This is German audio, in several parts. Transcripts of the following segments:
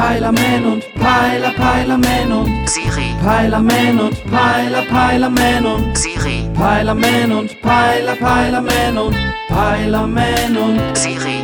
Peilerman und Peiler, Peilerman und Siri, Peilerman und Peiler, Peilerman und Siri, Peilerman und Peiler, Peilerman und Peilerman und Siri.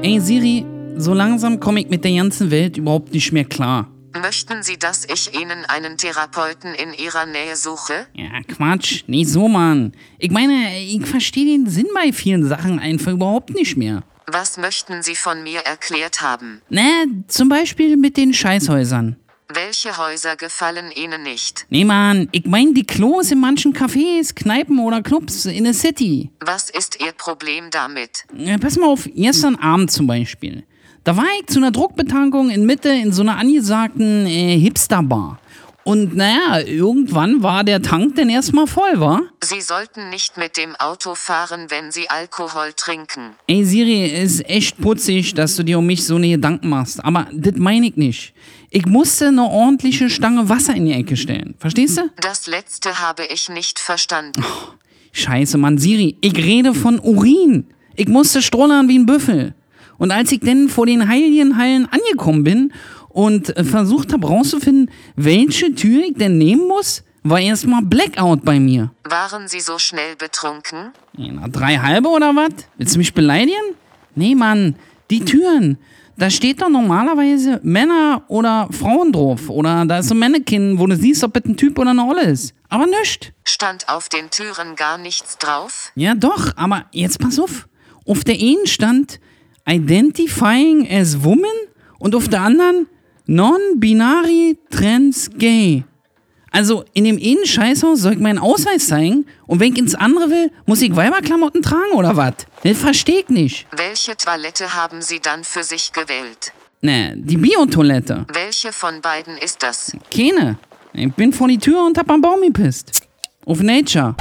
Ey Siri, so langsam komme ich mit der ganzen Welt überhaupt nicht mehr klar. Möchten Sie, dass ich Ihnen einen Therapeuten in Ihrer Nähe suche? Ja, Quatsch, nicht so, Mann. Ich meine, ich verstehe den Sinn bei vielen Sachen einfach überhaupt nicht mehr. Was möchten Sie von mir erklärt haben? Ne, zum Beispiel mit den Scheißhäusern. Welche Häuser gefallen Ihnen nicht? Nee, Mann, ich meine die Klos in manchen Cafés, Kneipen oder Clubs in der City. Was ist Ihr Problem damit? Ja, pass mal auf, gestern Abend zum Beispiel. Da war ich zu einer Druckbetankung in Mitte in so einer angesagten äh, Hipster-Bar. Und naja, irgendwann war der Tank denn erstmal voll, war? Sie sollten nicht mit dem Auto fahren, wenn Sie Alkohol trinken. Ey Siri, ist echt putzig, dass du dir um mich so eine Gedanken machst. Aber das meine ich nicht. Ich musste eine ordentliche Stange Wasser in die Ecke stellen. Verstehst du? Das letzte habe ich nicht verstanden. Scheiße, Mann, Siri, ich rede von Urin. Ich musste strollern wie ein Büffel. Und als ich denn vor den heiligen Hallen angekommen bin und äh, versucht habe rauszufinden, welche Tür ich denn nehmen muss, war erstmal Blackout bei mir. Waren Sie so schnell betrunken? Na, drei halbe oder was? Willst du mich beleidigen? Nee, Mann, die Türen. Da steht doch normalerweise Männer oder Frauen drauf. Oder da ist so ein Mannequin, wo du siehst, ob es ein Typ oder eine Olle ist. Aber nischt. Stand auf den Türen gar nichts drauf? Ja, doch, aber jetzt pass auf. Auf der einen stand Identifying as Woman und auf der anderen Non-Binary Trans Gay. Also in dem einen Scheißhaus soll ich meinen Ausweis zeigen und wenn ich ins andere will, muss ich Weiberklamotten tragen oder was? Das versteh ich nicht. Welche Toilette haben Sie dann für sich gewählt? Ne, die Biotoilette. Welche von beiden ist das? Keine. Ich bin vor die Tür und hab am Baum gepisst. Auf Nature.